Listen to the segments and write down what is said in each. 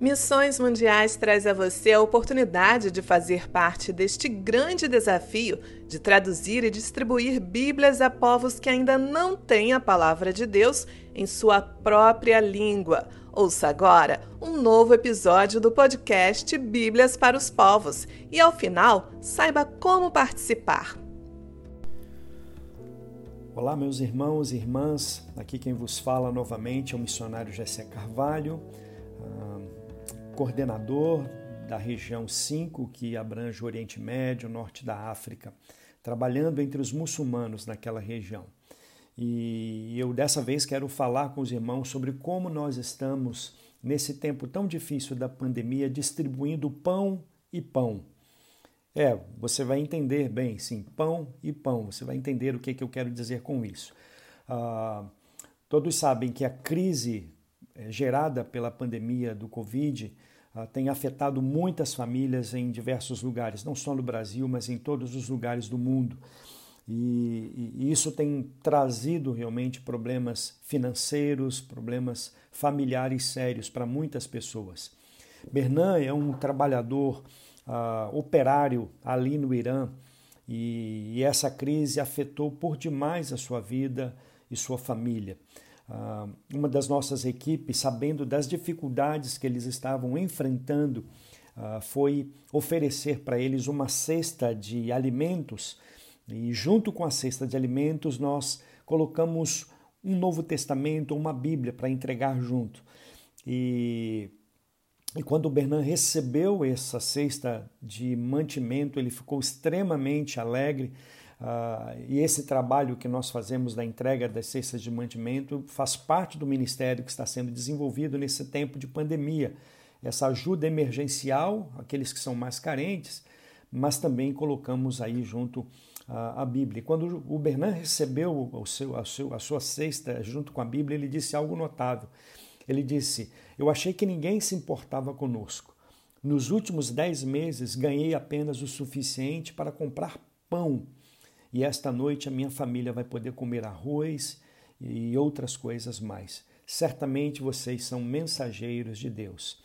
Missões Mundiais traz a você a oportunidade de fazer parte deste grande desafio de traduzir e distribuir Bíblias a povos que ainda não têm a palavra de Deus em sua própria língua. Ouça agora um novo episódio do podcast Bíblias para os Povos e, ao final, saiba como participar. Olá, meus irmãos e irmãs. Aqui quem vos fala novamente é o missionário Jessé Carvalho coordenador da região 5, que abrange o Oriente Médio, norte da África, trabalhando entre os muçulmanos naquela região. E eu dessa vez quero falar com os irmãos sobre como nós estamos, nesse tempo tão difícil da pandemia, distribuindo pão e pão. É, você vai entender bem, sim, pão e pão. Você vai entender o que, que eu quero dizer com isso. Ah, todos sabem que a crise gerada pela pandemia do Covid ah, tem afetado muitas famílias em diversos lugares, não só no Brasil, mas em todos os lugares do mundo. E, e isso tem trazido realmente problemas financeiros, problemas familiares sérios para muitas pessoas. Bernan é um trabalhador uh, operário ali no Irã e, e essa crise afetou por demais a sua vida e sua família. Ah, uma das nossas equipes, sabendo das dificuldades que eles estavam enfrentando, ah, foi oferecer para eles uma cesta de alimentos e, junto com a cesta de alimentos, nós colocamos um Novo Testamento, uma Bíblia para entregar junto. E, e quando o Bernan recebeu essa cesta de mantimento, ele ficou extremamente alegre Uh, e esse trabalho que nós fazemos da entrega das cestas de mantimento faz parte do ministério que está sendo desenvolvido nesse tempo de pandemia. Essa ajuda emergencial, aqueles que são mais carentes, mas também colocamos aí junto uh, a Bíblia. Quando o Bernan recebeu o seu, a, seu, a sua cesta junto com a Bíblia, ele disse algo notável. Ele disse: Eu achei que ninguém se importava conosco. Nos últimos dez meses, ganhei apenas o suficiente para comprar pão e esta noite a minha família vai poder comer arroz e outras coisas mais. Certamente vocês são mensageiros de Deus.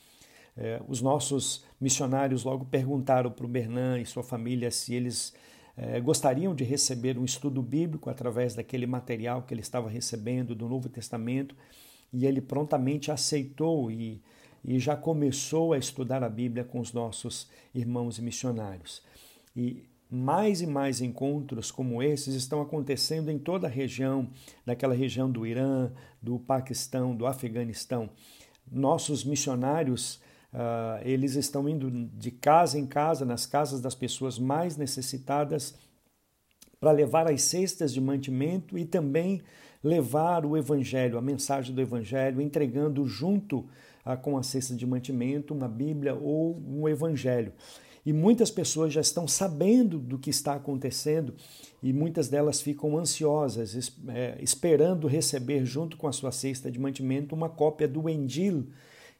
É, os nossos missionários logo perguntaram para o Bernan e sua família se eles é, gostariam de receber um estudo bíblico através daquele material que ele estava recebendo do Novo Testamento e ele prontamente aceitou e, e já começou a estudar a Bíblia com os nossos irmãos e missionários. E mais e mais encontros como esses estão acontecendo em toda a região, naquela região do Irã, do Paquistão, do Afeganistão. Nossos missionários, uh, eles estão indo de casa em casa, nas casas das pessoas mais necessitadas, para levar as cestas de mantimento e também levar o Evangelho, a mensagem do Evangelho, entregando junto uh, com a cesta de mantimento uma Bíblia ou um Evangelho. E muitas pessoas já estão sabendo do que está acontecendo e muitas delas ficam ansiosas, é, esperando receber, junto com a sua cesta de mantimento, uma cópia do Endil,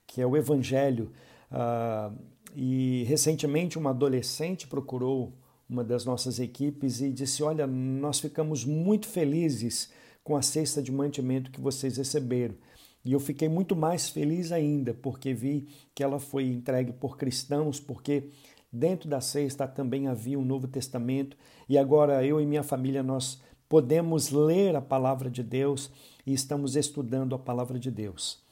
que é o Evangelho. Ah, e recentemente uma adolescente procurou uma das nossas equipes e disse: Olha, nós ficamos muito felizes com a cesta de mantimento que vocês receberam. E eu fiquei muito mais feliz ainda, porque vi que ela foi entregue por cristãos, porque Dentro da cesta também havia um Novo Testamento e agora eu e minha família nós podemos ler a palavra de Deus e estamos estudando a palavra de Deus.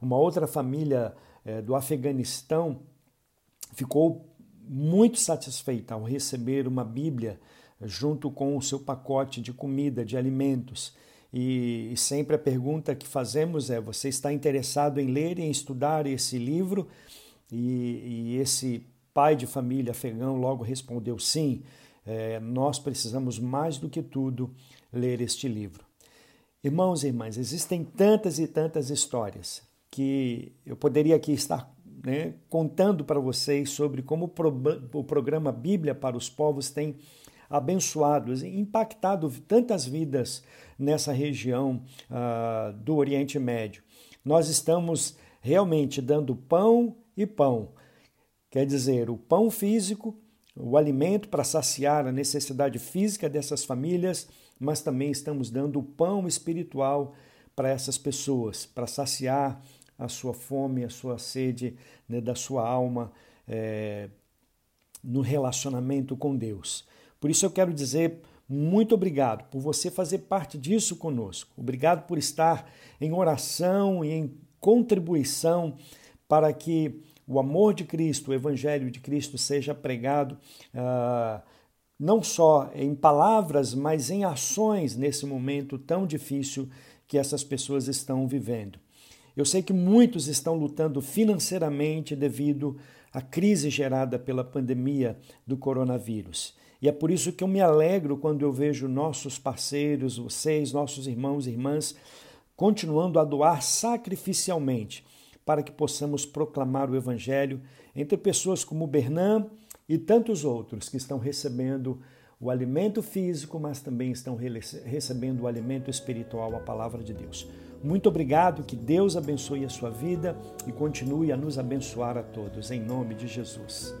Uma outra família é, do Afeganistão ficou muito satisfeita ao receber uma Bíblia junto com o seu pacote de comida, de alimentos. E, e sempre a pergunta que fazemos é: você está interessado em ler e em estudar esse livro? E, e esse pai de família afegão logo respondeu: sim, é, nós precisamos mais do que tudo ler este livro. Irmãos e irmãs, existem tantas e tantas histórias que eu poderia aqui estar né, contando para vocês sobre como o programa Bíblia para os Povos tem abençoado, impactado tantas vidas nessa região uh, do Oriente Médio. Nós estamos realmente dando pão e pão Quer dizer, o pão físico, o alimento para saciar a necessidade física dessas famílias, mas também estamos dando o pão espiritual para essas pessoas, para saciar a sua fome, a sua sede né, da sua alma é, no relacionamento com Deus. Por isso eu quero dizer muito obrigado por você fazer parte disso conosco. Obrigado por estar em oração e em contribuição para que o amor de Cristo, o Evangelho de Cristo seja pregado uh, não só em palavras, mas em ações nesse momento tão difícil que essas pessoas estão vivendo. Eu sei que muitos estão lutando financeiramente devido à crise gerada pela pandemia do coronavírus. E é por isso que eu me alegro quando eu vejo nossos parceiros, vocês, nossos irmãos e irmãs, continuando a doar sacrificialmente para que possamos proclamar o Evangelho entre pessoas como Bernan e tantos outros que estão recebendo o alimento físico, mas também estão recebendo o alimento espiritual, a palavra de Deus. Muito obrigado, que Deus abençoe a sua vida e continue a nos abençoar a todos, em nome de Jesus.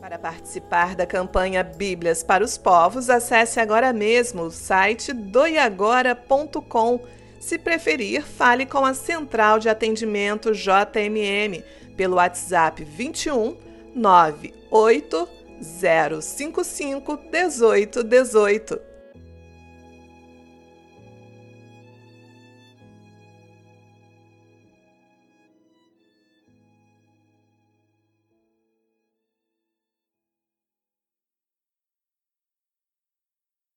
Para participar da campanha Bíblias para os Povos, acesse agora mesmo o site doiagora.com. Se preferir, fale com a Central de Atendimento JMM pelo WhatsApp 21 98 055 1818.